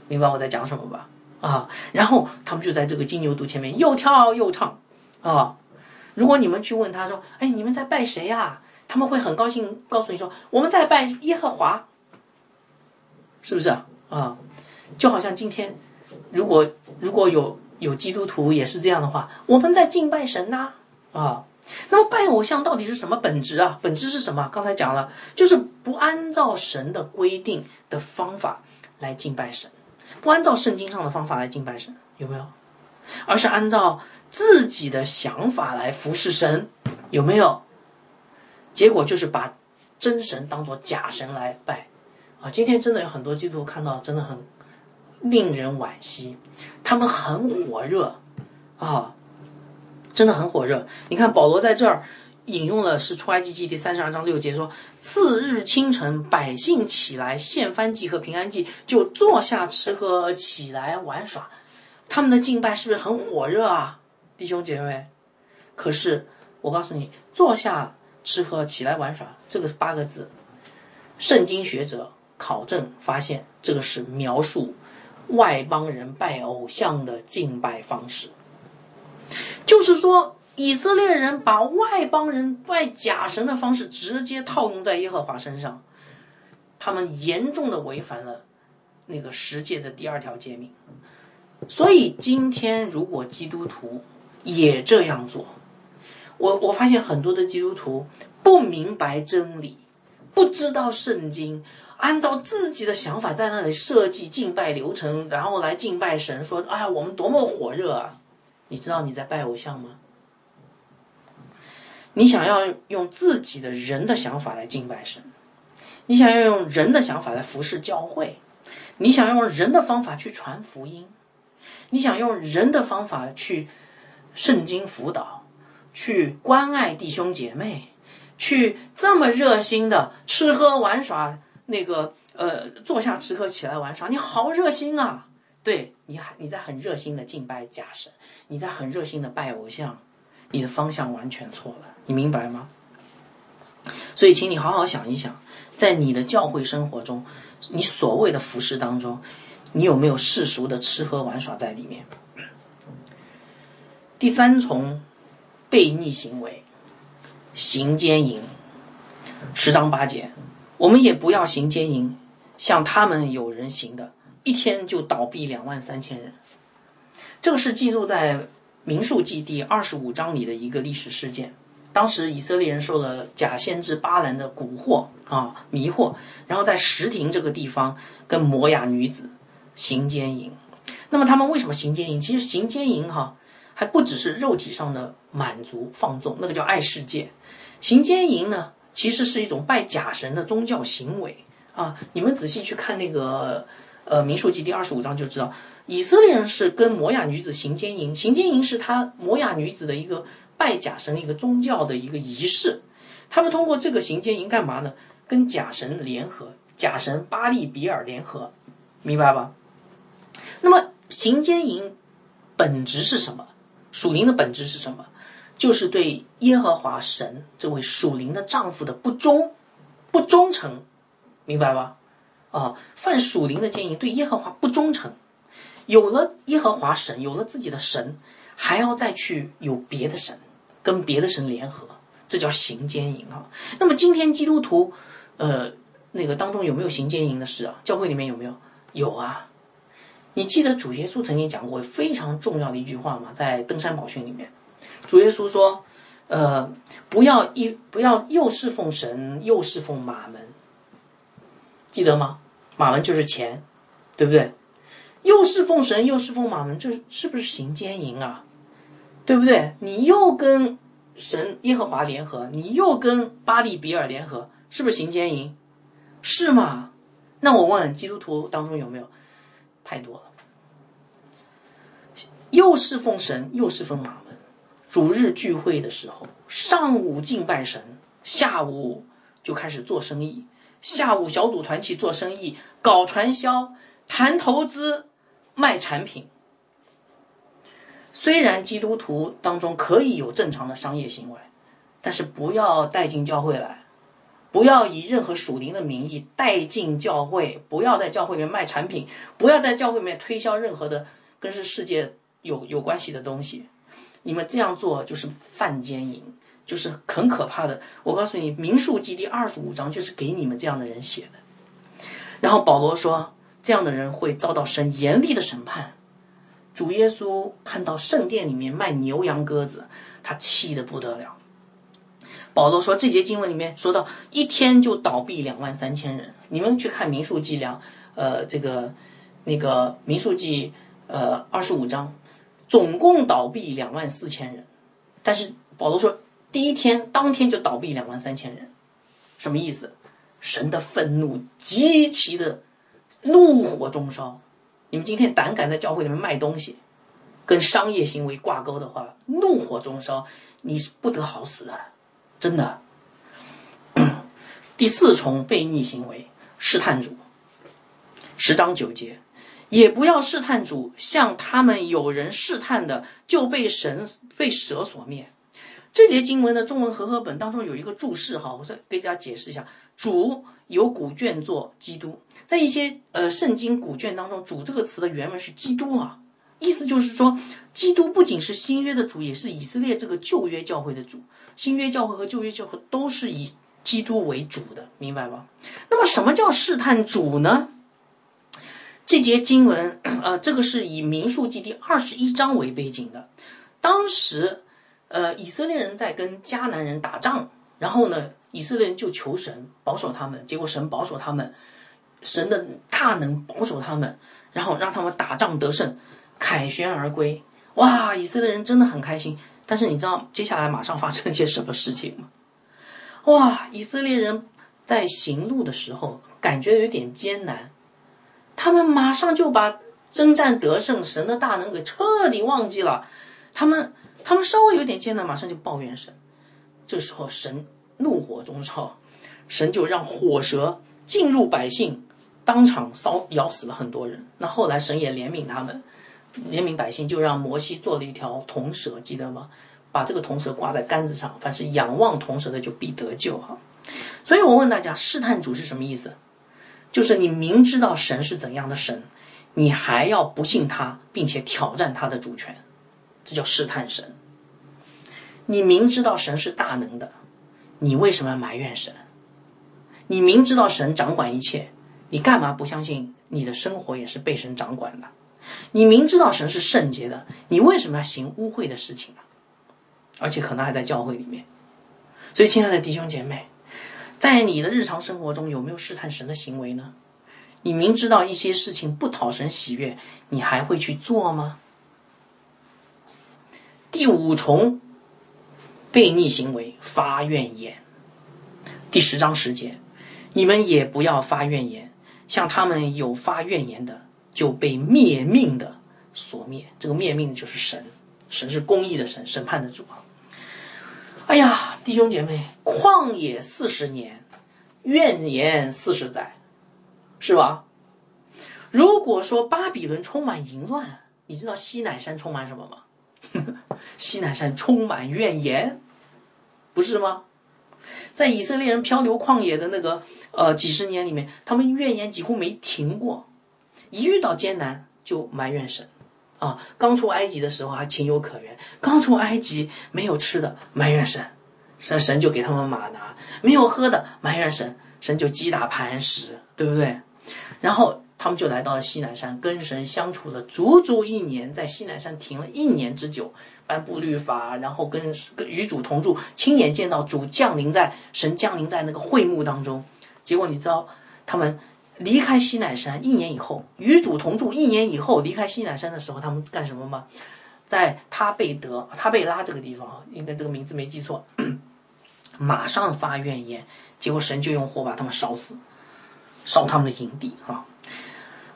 明白我在讲什么吧？啊，然后他们就在这个金牛犊前面又跳又唱啊。如果你们去问他说：“哎，你们在拜谁呀？”他们会很高兴告诉你说：“我们在拜耶和华。”是不是啊？啊，就好像今天，如果如果有有基督徒也是这样的话，我们在敬拜神呐啊。那么拜偶像到底是什么本质啊？本质是什么？刚才讲了，就是不按照神的规定的方法来敬拜神，不按照圣经上的方法来敬拜神，有没有？而是按照自己的想法来服侍神，有没有？结果就是把真神当做假神来拜。啊，今天真的有很多基督徒看到，真的很令人惋惜。他们很火热，啊，真的很火热。你看保罗在这儿引用了是出埃及记第三十二章六节，说：“次日清晨，百姓起来献燔祭和平安祭，就坐下吃喝，起来玩耍。”他们的敬拜是不是很火热啊，弟兄姐妹？可是我告诉你，坐下吃喝，起来玩耍，这个是八个字，圣经学者。考证发现，这个是描述外邦人拜偶像的敬拜方式。就是说，以色列人把外邦人拜假神的方式直接套用在耶和华身上，他们严重的违反了那个十诫的第二条诫命。所以，今天如果基督徒也这样做，我我发现很多的基督徒不明白真理，不知道圣经。按照自己的想法在那里设计敬拜流程，然后来敬拜神，说：“哎，我们多么火热啊！”你知道你在拜偶像吗？你想要用自己的人的想法来敬拜神，你想要用人的想法来服侍教会，你想用人的方法去传福音，你想用人的方法去圣经辅导，去关爱弟兄姐妹，去这么热心的吃喝玩耍。那个呃，坐下吃喝，起来玩耍，你好热心啊！对你还你在很热心的敬拜假神，你在很热心的拜偶像，你的方向完全错了，你明白吗？所以，请你好好想一想，在你的教会生活中，你所谓的服饰当中，你有没有世俗的吃喝玩耍在里面？第三重悖逆行为，行奸淫，十章八节。我们也不要行奸淫，像他们有人行的，一天就倒闭两万三千人。这个是记录在民数记第二十五章里的一个历史事件。当时以色列人受了假先知巴兰的蛊惑啊迷惑，然后在石亭这个地方跟摩雅女子行奸淫。那么他们为什么行奸淫？其实行奸淫哈还不只是肉体上的满足放纵，那个叫爱世界。行奸淫呢？其实是一种拜假神的宗教行为啊！你们仔细去看那个呃《民数记》第二十五章就知道，以色列人是跟摩雅女子行奸淫，行奸淫是他摩雅女子的一个拜假神的一个宗教的一个仪式。他们通过这个行奸淫干嘛呢？跟假神联合，假神巴利比尔联合，明白吧？那么行奸淫本质是什么？属灵的本质是什么？就是对耶和华神这位属灵的丈夫的不忠、不忠诚，明白吧？啊，犯属灵的奸淫，对耶和华不忠诚，有了耶和华神，有了自己的神，还要再去有别的神，跟别的神联合，这叫行奸淫啊。那么今天基督徒，呃，那个当中有没有行奸淫的事啊？教会里面有没有？有啊。你记得主耶稣曾经讲过非常重要的一句话吗？在登山宝训里面。主耶稣说：“呃，不要一不要又侍奉神又侍奉马门，记得吗？马门就是钱，对不对？又侍奉神又侍奉马门，这是不是行奸淫啊？对不对？你又跟神耶和华联合，你又跟巴利比尔联合，是不是行奸淫？是吗？那我问基督徒当中有没有？太多了，又侍奉神，又侍奉马门。主日聚会的时候，上午敬拜神，下午就开始做生意。下午小组团去做生意，搞传销，谈投资，卖产品。虽然基督徒当中可以有正常的商业行为，但是不要带进教会来，不要以任何属灵的名义带进教会，不要在教会里面卖产品，不要在教会里面推销任何的跟是世界有有关系的东西。你们这样做就是犯奸淫。就是很可怕的。我告诉你，《民数记》第二十五章就是给你们这样的人写的。然后保罗说，这样的人会遭到神严厉的审判。主耶稣看到圣殿里面卖牛羊鸽子，他气得不得了。保罗说，这节经文里面说到，一天就倒闭两万三千人。你们去看《民数记》两，呃，这个那个《民数记》呃二十五章，总共倒闭两万四千人。但是保罗说。第一天当天就倒闭两万三千人，什么意思？神的愤怒极其的怒火中烧。你们今天胆敢在教会里面卖东西，跟商业行为挂钩的话，怒火中烧，你是不得好死的，真的。第四重悖逆行为，试探主。十章九节，也不要试探主，像他们有人试探的，就被神被蛇所灭。这节经文的中文和合本当中有一个注释，哈，我再给大家解释一下。主有古卷作基督，在一些呃圣经古卷当中，“主”这个词的原文是基督啊，意思就是说，基督不仅是新约的主，也是以色列这个旧约教会的主。新约教会和旧约教会都是以基督为主的，明白吧？那么，什么叫试探主呢？这节经文，呃，这个是以民数记第二十一章为背景的，当时。呃，以色列人在跟迦南人打仗，然后呢，以色列人就求神保守他们，结果神保守他们，神的大能保守他们，然后让他们打仗得胜，凯旋而归。哇，以色列人真的很开心。但是你知道接下来马上发生一些什么事情吗？哇，以色列人在行路的时候感觉有点艰难，他们马上就把征战得胜、神的大能给彻底忘记了，他们。他们稍微有点艰难，马上就抱怨神。这时候神怒火中烧，神就让火蛇进入百姓，当场烧咬死了很多人。那后来神也怜悯他们，怜悯百姓，就让摩西做了一条铜蛇，记得吗？把这个铜蛇挂在杆子上，凡是仰望铜蛇的就必得救哈。所以我问大家，试探主是什么意思？就是你明知道神是怎样的神，你还要不信他，并且挑战他的主权。这叫试探神。你明知道神是大能的，你为什么要埋怨神？你明知道神掌管一切，你干嘛不相信你的生活也是被神掌管的？你明知道神是圣洁的，你为什么要行污秽的事情啊？而且可能还在教会里面。所以，亲爱的弟兄姐妹，在你的日常生活中有没有试探神的行为呢？你明知道一些事情不讨神喜悦，你还会去做吗？第五重悖逆行为发怨言，第十章十节，你们也不要发怨言，像他们有发怨言的，就被灭命的所灭。这个灭命的就是神，神是公义的神，审判的主啊！哎呀，弟兄姐妹，旷野四十年，怨言四十载，是吧？如果说巴比伦充满淫乱，你知道西乃山充满什么吗？西南山充满怨言，不是吗？在以色列人漂流旷野的那个呃几十年里面，他们怨言几乎没停过，一遇到艰难就埋怨神啊。刚出埃及的时候还情有可原，刚出埃及没有吃的埋怨神，神神就给他们马拿；没有喝的埋怨神，神就击打磐石，对不对？然后。他们就来到了西南山，跟神相处了足足一年，在西南山停了一年之久，颁布律法，然后跟跟与主同住，亲眼见到主降临在神降临在那个会幕当中。结果你知道，他们离开西南山一年以后，与主同住一年以后离开西南山的时候，他们干什么吗？在他贝德、他贝拉这个地方，应该这个名字没记错，马上发怨言，结果神就用火把他们烧死，烧他们的营地啊。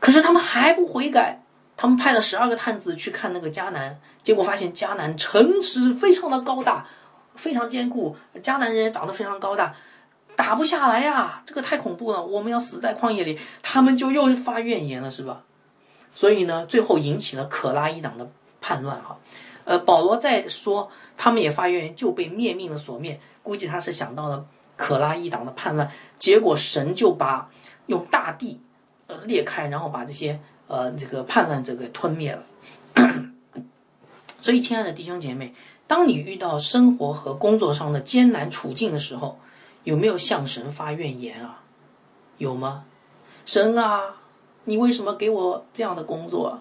可是他们还不悔改，他们派了十二个探子去看那个迦南，结果发现迦南城池非常的高大，非常坚固，迦南人也长得非常高大，打不下来呀，这个太恐怖了，我们要死在旷野里。他们就又发怨言了，是吧？所以呢，最后引起了可拉一党的叛乱哈。呃，保罗在说他们也发怨言，就被灭命的所灭。估计他是想到了可拉一党的叛乱，结果神就把用大地呃裂开，然后把这些。呃，这个叛乱者给吞灭了。所以，亲爱的弟兄姐妹，当你遇到生活和工作上的艰难处境的时候，有没有向神发怨言啊？有吗？神啊，你为什么给我这样的工作？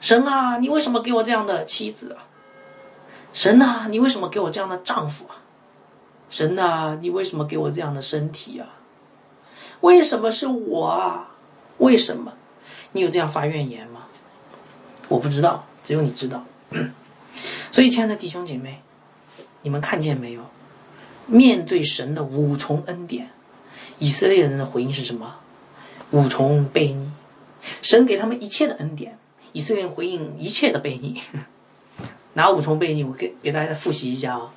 神啊，你为什么给我这样的妻子啊？神啊，你为什么给我这样的丈夫啊？神啊，你为什么给我这样的身体啊？为什么是我啊？为什么？你有这样发怨言吗？我不知道，只有你知道。所以，亲爱的弟兄姐妹，你们看见没有？面对神的五重恩典，以色列人的回应是什么？五重悖逆。神给他们一切的恩典，以色列人回应一切的悖逆。哪五重悖逆？我给给大家复习一下啊！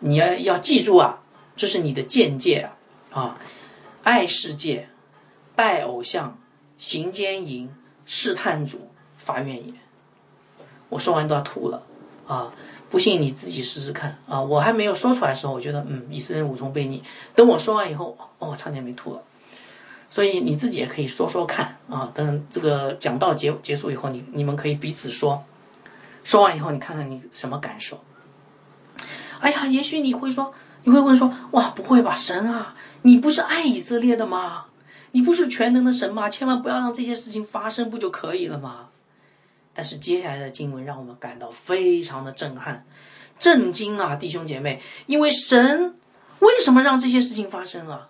你要要记住啊，这是你的见解啊！啊，爱世界，拜偶像。行奸淫、试探主、发怨言，我说完都要吐了啊！不信你自己试试看啊！我还没有说出来的时候，我觉得嗯，以色列五重悖逆。等我说完以后，哦，差点没吐了。所以你自己也可以说说看啊！等这个讲到结结束以后，你你们可以彼此说，说完以后你看看你什么感受。哎呀，也许你会说，你会问说，哇，不会吧，神啊，你不是爱以色列的吗？你不是全能的神吗？千万不要让这些事情发生，不就可以了吗？但是接下来的经文让我们感到非常的震撼、震惊啊，弟兄姐妹！因为神为什么让这些事情发生啊？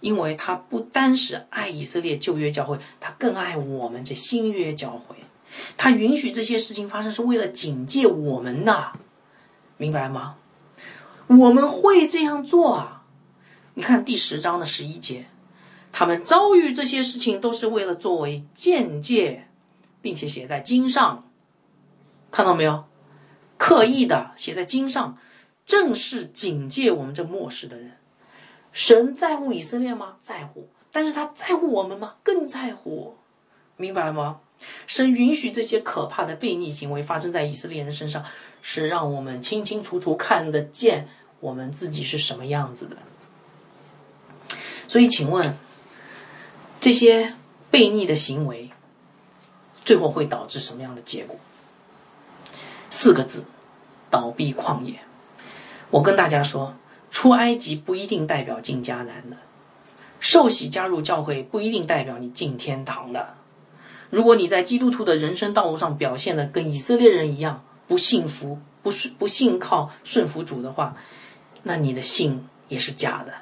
因为他不单是爱以色列旧约教会，他更爱我们这新约教会。他允许这些事情发生，是为了警戒我们呐，明白吗？我们会这样做啊！你看第十章的十一节。他们遭遇这些事情，都是为了作为见解，并且写在经上，看到没有？刻意的写在经上，正是警戒我们这末世的人。神在乎以色列吗？在乎，但是他在乎我们吗？更在乎，明白吗？神允许这些可怕的悖逆行为发生在以色列人身上，是让我们清清楚楚看得见我们自己是什么样子的。所以，请问。这些悖逆的行为，最后会导致什么样的结果？四个字：倒闭旷野。我跟大家说，出埃及不一定代表进迦南的，受洗加入教会不一定代表你进天堂的。如果你在基督徒的人生道路上表现的跟以色列人一样不信服、不顺、不信靠顺服主的话，那你的信也是假的。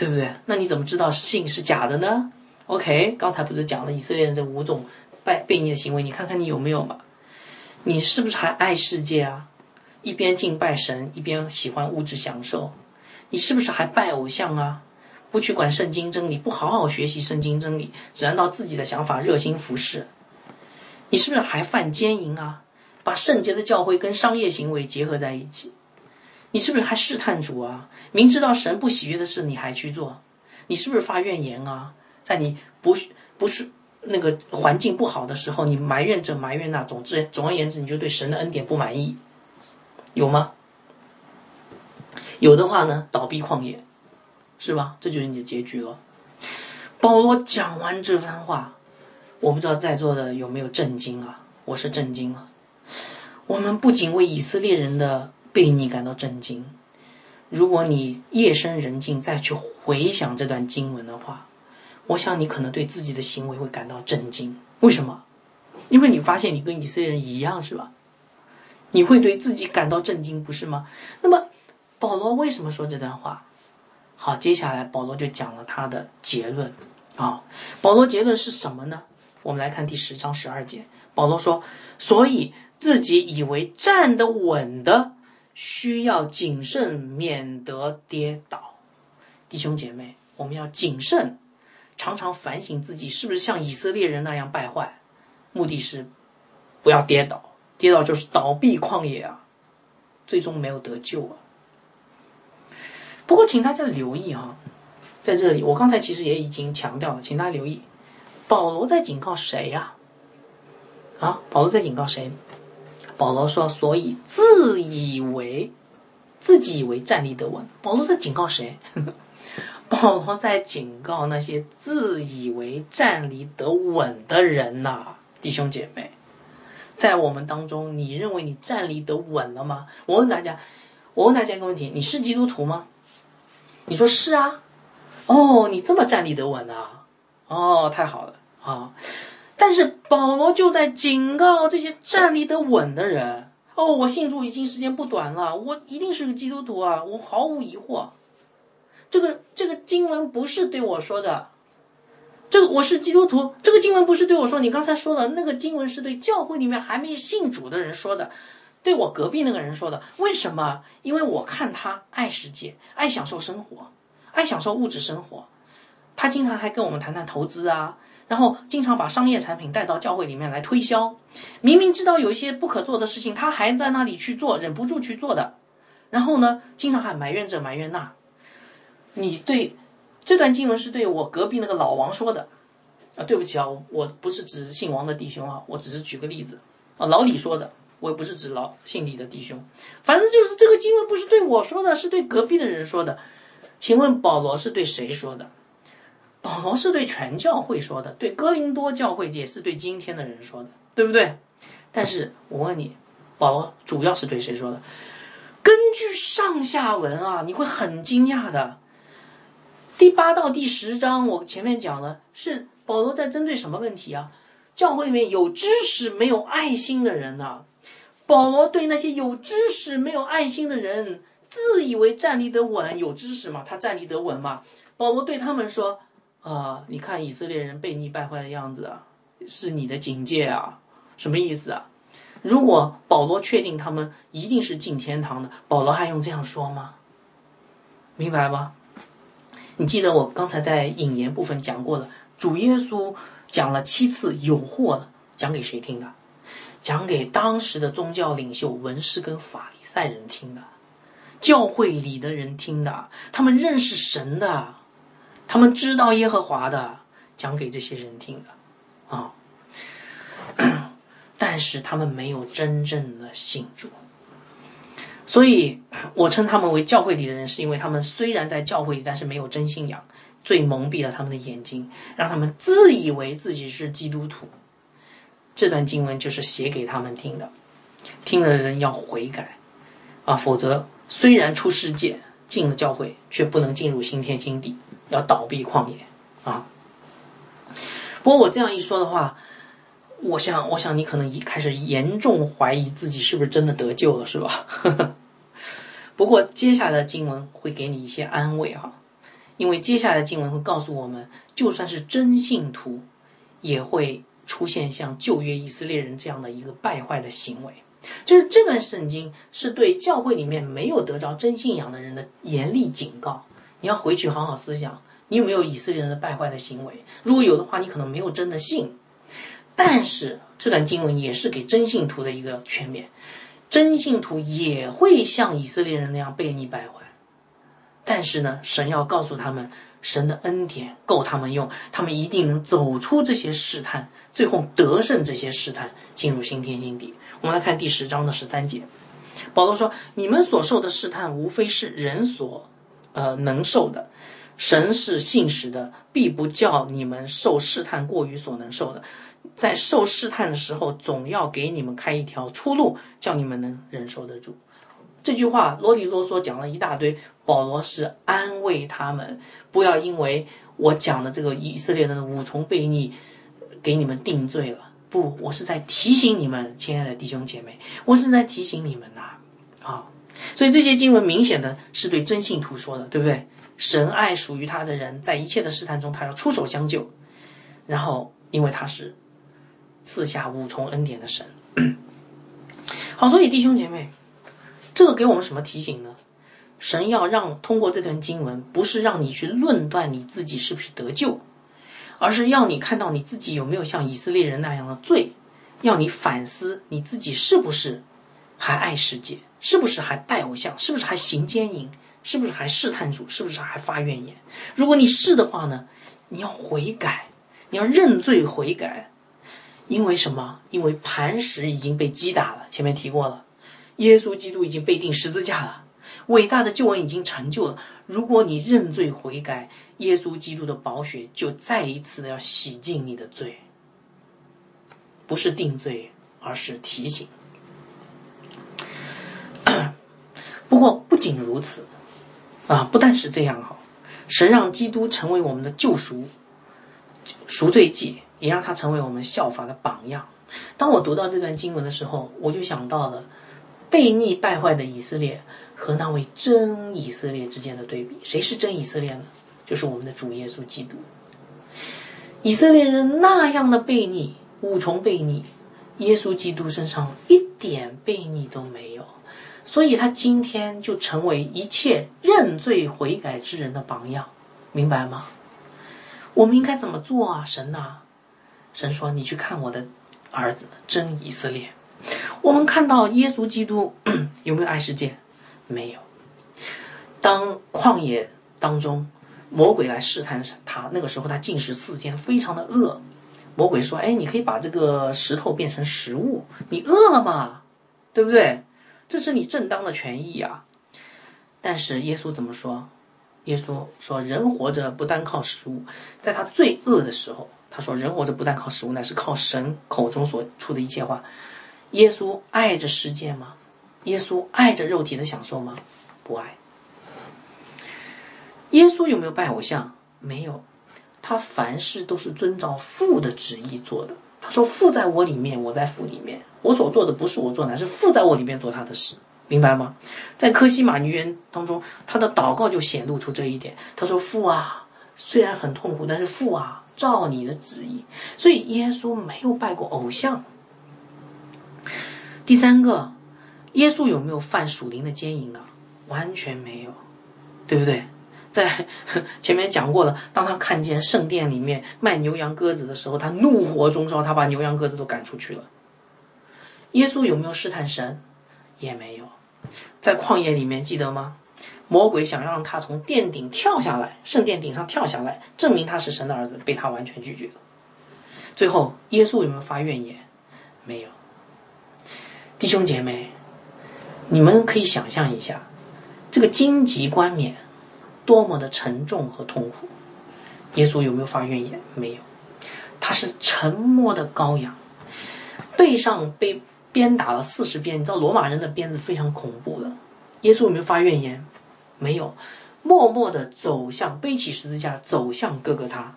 对不对？那你怎么知道信是假的呢？OK，刚才不是讲了以色列人这五种拜悖逆的行为？你看看你有没有嘛？你是不是还爱世界啊？一边敬拜神，一边喜欢物质享受？你是不是还拜偶像啊？不去管圣经真理，不好好学习圣经真理，只按照自己的想法热心服侍？你是不是还犯奸淫啊？把圣洁的教会跟商业行为结合在一起？你是不是还试探主啊？明知道神不喜悦的事，你还去做？你是不是发怨言啊？在你不不是那个环境不好的时候，你埋怨这埋怨那，总之总而言之，你就对神的恩典不满意，有吗？有的话呢，倒闭旷野，是吧？这就是你的结局了。保罗讲完这番话，我不知道在座的有没有震惊啊？我是震惊了。我们不仅为以色列人的。被你感到震惊。如果你夜深人静再去回想这段经文的话，我想你可能对自己的行为会感到震惊。为什么？因为你发现你跟以色列人一样，是吧？你会对自己感到震惊，不是吗？那么，保罗为什么说这段话？好，接下来保罗就讲了他的结论。啊，保罗结论是什么呢？我们来看第十章十二节。保罗说：“所以自己以为站得稳的。”需要谨慎，免得跌倒。弟兄姐妹，我们要谨慎，常常反省自己是不是像以色列人那样败坏。目的是不要跌倒，跌倒就是倒闭旷野啊，最终没有得救啊。不过，请大家留意啊，在这里，我刚才其实也已经强调了，请大家留意，保罗在警告谁呀？啊，保罗在警告谁？保罗说：“所以自以为自己以为站立得稳。”保罗在警告谁？保罗在警告那些自以为站立得稳的人呐，弟兄姐妹，在我们当中，你认为你站立得稳了吗？我问大家，我问大家一个问题：你是基督徒吗？你说是啊。哦，你这么站立得稳啊？哦，太好了啊。但是保罗就在警告这些站立得稳的人哦，我信主已经时间不短了，我一定是个基督徒啊，我毫无疑惑。这个这个经文不是对我说的，这个我是基督徒，这个经文不是对我说。你刚才说的那个经文是对教会里面还没信主的人说的，对我隔壁那个人说的。为什么？因为我看他爱世界，爱享受生活，爱享受物质生活，他经常还跟我们谈谈投资啊。然后经常把商业产品带到教会里面来推销，明明知道有一些不可做的事情，他还在那里去做，忍不住去做的。然后呢，经常还埋怨这埋怨那。你对这段经文是对我隔壁那个老王说的啊？对不起啊，我不是指姓王的弟兄啊，我只是举个例子啊。老李说的，我也不是指老姓李的弟兄，反正就是这个经文不是对我说的，是对隔壁的人说的。请问保罗是对谁说的？保罗是对全教会说的，对哥林多教会也是对今天的人说的，对不对？但是我问你，保罗主要是对谁说的？根据上下文啊，你会很惊讶的。第八到第十章，我前面讲了，是保罗在针对什么问题啊？教会里面有知识没有爱心的人呐，保罗对那些有知识没有爱心的人，自以为站立得稳，有知识嘛，他站立得稳嘛。保罗对他们说。啊，你看以色列人被逆败坏的样子啊，是你的警戒啊？什么意思啊？如果保罗确定他们一定是进天堂的，保罗还用这样说吗？明白吧？你记得我刚才在引言部分讲过的，主耶稣讲了七次诱惑，讲给谁听的？讲给当时的宗教领袖、文士跟法利赛人听的，教会里的人听的，他们认识神的。他们知道耶和华的，讲给这些人听的，啊，但是他们没有真正的信主，所以我称他们为教会里的人，是因为他们虽然在教会里，但是没有真信仰，最蒙蔽了他们的眼睛，让他们自以为自己是基督徒。这段经文就是写给他们听的，听的人要悔改，啊，否则虽然出世界进了教会，却不能进入新天新地。要倒闭旷野啊！不过我这样一说的话，我想，我想你可能一开始严重怀疑自己是不是真的得救了，是吧？不过接下来的经文会给你一些安慰哈，因为接下来的经文会告诉我们，就算是真信徒，也会出现像旧约以色列人这样的一个败坏的行为。就是这段圣经是对教会里面没有得着真信仰的人的严厉警告。你要回去好好思想，你有没有以色列人的败坏的行为？如果有的话，你可能没有真的信。但是这段经文也是给真信徒的一个劝勉，真信徒也会像以色列人那样被你败坏。但是呢，神要告诉他们，神的恩典够他们用，他们一定能走出这些试探，最后得胜这些试探，进入新天新地。我们来看第十章的十三节，保罗说：“你们所受的试探，无非是人所。”呃，能受的，神是信实的，必不叫你们受试探过于所能受的。在受试探的时候，总要给你们开一条出路，叫你们能忍受得住。这句话啰里啰嗦讲了一大堆，保罗是安慰他们，不要因为我讲的这个以色列人的五重悖逆，给你们定罪了。不，我是在提醒你们，亲爱的弟兄姐妹，我是在提醒你们呐，啊。所以这些经文明显的是对真信徒说的，对不对？神爱属于他的人，在一切的试探中，他要出手相救。然后，因为他是赐下五重恩典的神。好，所以弟兄姐妹，这个给我们什么提醒呢？神要让通过这段经文，不是让你去论断你自己是不是得救，而是要你看到你自己有没有像以色列人那样的罪，要你反思你自己是不是还爱世界，是不是还拜偶像，是不是还行奸淫，是不是还试探主，是不是还发怨言？如果你是的话呢，你要悔改，你要认罪悔改，因为什么？因为磐石已经被击打了，前面提过了，耶稣基督已经被钉十字架了，伟大的救恩已经成就了。如果你认罪悔改，耶稣基督的宝血就再一次的要洗净你的罪。不是定罪，而是提醒。不过不仅如此，啊，不但是这样哈，神让基督成为我们的救赎、赎罪祭，也让他成为我们效法的榜样。当我读到这段经文的时候，我就想到了悖逆败坏的以色列和那位真以色列之间的对比。谁是真以色列呢？就是我们的主耶稣基督。以色列人那样的悖逆。五重悖逆，耶稣基督身上一点悖逆都没有，所以他今天就成为一切认罪悔改之人的榜样，明白吗？我们应该怎么做啊？神呐，神说：“你去看我的儿子真以色列。”我们看到耶稣基督 有没有爱世界？没有。当旷野当中魔鬼来试探他，那个时候他进食四天，非常的饿。魔鬼说：“哎，你可以把这个石头变成食物，你饿了嘛，对不对？这是你正当的权益呀。”但是耶稣怎么说？耶稣说：“人活着不单靠食物，在他最饿的时候，他说人活着不单靠食物，乃是靠神口中所出的一切话。”耶稣爱着世界吗？耶稣爱着肉体的享受吗？不爱。耶稣有没有拜偶像？没有。他凡事都是遵照父的旨意做的。他说：“父在我里面，我在父里面。我所做的不是我做，乃是父在我里面做他的事。”明白吗？在科西玛尼园当中，他的祷告就显露出这一点。他说：“父啊，虽然很痛苦，但是父啊，照你的旨意。”所以耶稣没有拜过偶像。第三个，耶稣有没有犯属灵的奸淫呢？完全没有，对不对？在 前面讲过了，当他看见圣殿里面卖牛羊鸽子的时候，他怒火中烧，他把牛羊鸽子都赶出去了。耶稣有没有试探神？也没有。在旷野里面，记得吗？魔鬼想让他从殿顶跳下来，圣殿顶上跳下来，证明他是神的儿子，被他完全拒绝了。最后，耶稣有没有发怨言？没有。弟兄姐妹，你们可以想象一下，这个荆棘冠冕。多么的沉重和痛苦！耶稣有没有发怨言？没有，他是沉默的羔羊，背上被鞭打了四十鞭。你知道罗马人的鞭子非常恐怖的。耶稣有没有发怨言？没有，默默的走向背起十字架，走向哥哥他。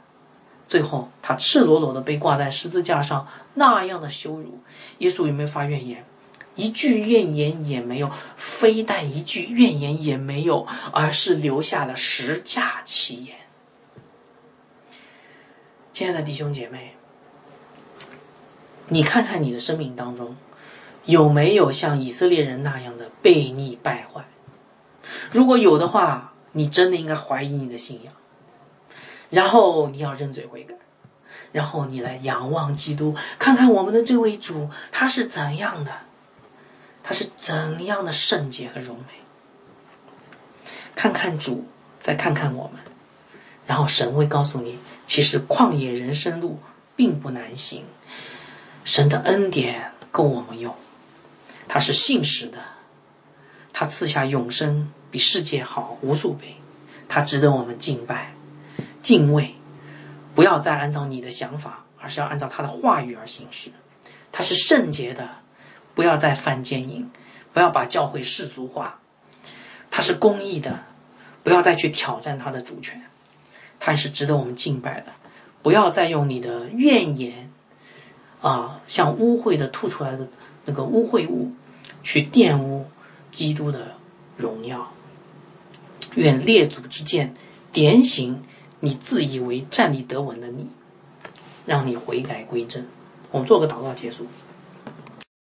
最后，他赤裸裸的被挂在十字架上，那样的羞辱。耶稣有没有发怨言？一句怨言也没有，非但一句怨言也没有，而是留下了十架奇言。亲爱的弟兄姐妹，你看看你的生命当中，有没有像以色列人那样的悖逆败坏？如果有的话，你真的应该怀疑你的信仰，然后你要认罪悔改，然后你来仰望基督，看看我们的这位主他是怎样的。他是怎样的圣洁和荣美？看看主，再看看我们，然后神会告诉你，其实旷野人生路并不难行，神的恩典够我们用，他是信实的，他赐下永生比世界好无数倍，他值得我们敬拜、敬畏，不要再按照你的想法，而是要按照他的话语而行事，他是圣洁的。不要再犯奸淫，不要把教会世俗化。它是公义的，不要再去挑战它的主权。他是值得我们敬拜的。不要再用你的怨言，啊，像污秽的吐出来的那个污秽物，去玷污基督的荣耀。愿列祖之剑点醒你自以为站立得稳的你，让你悔改归正。我们做个祷告结束。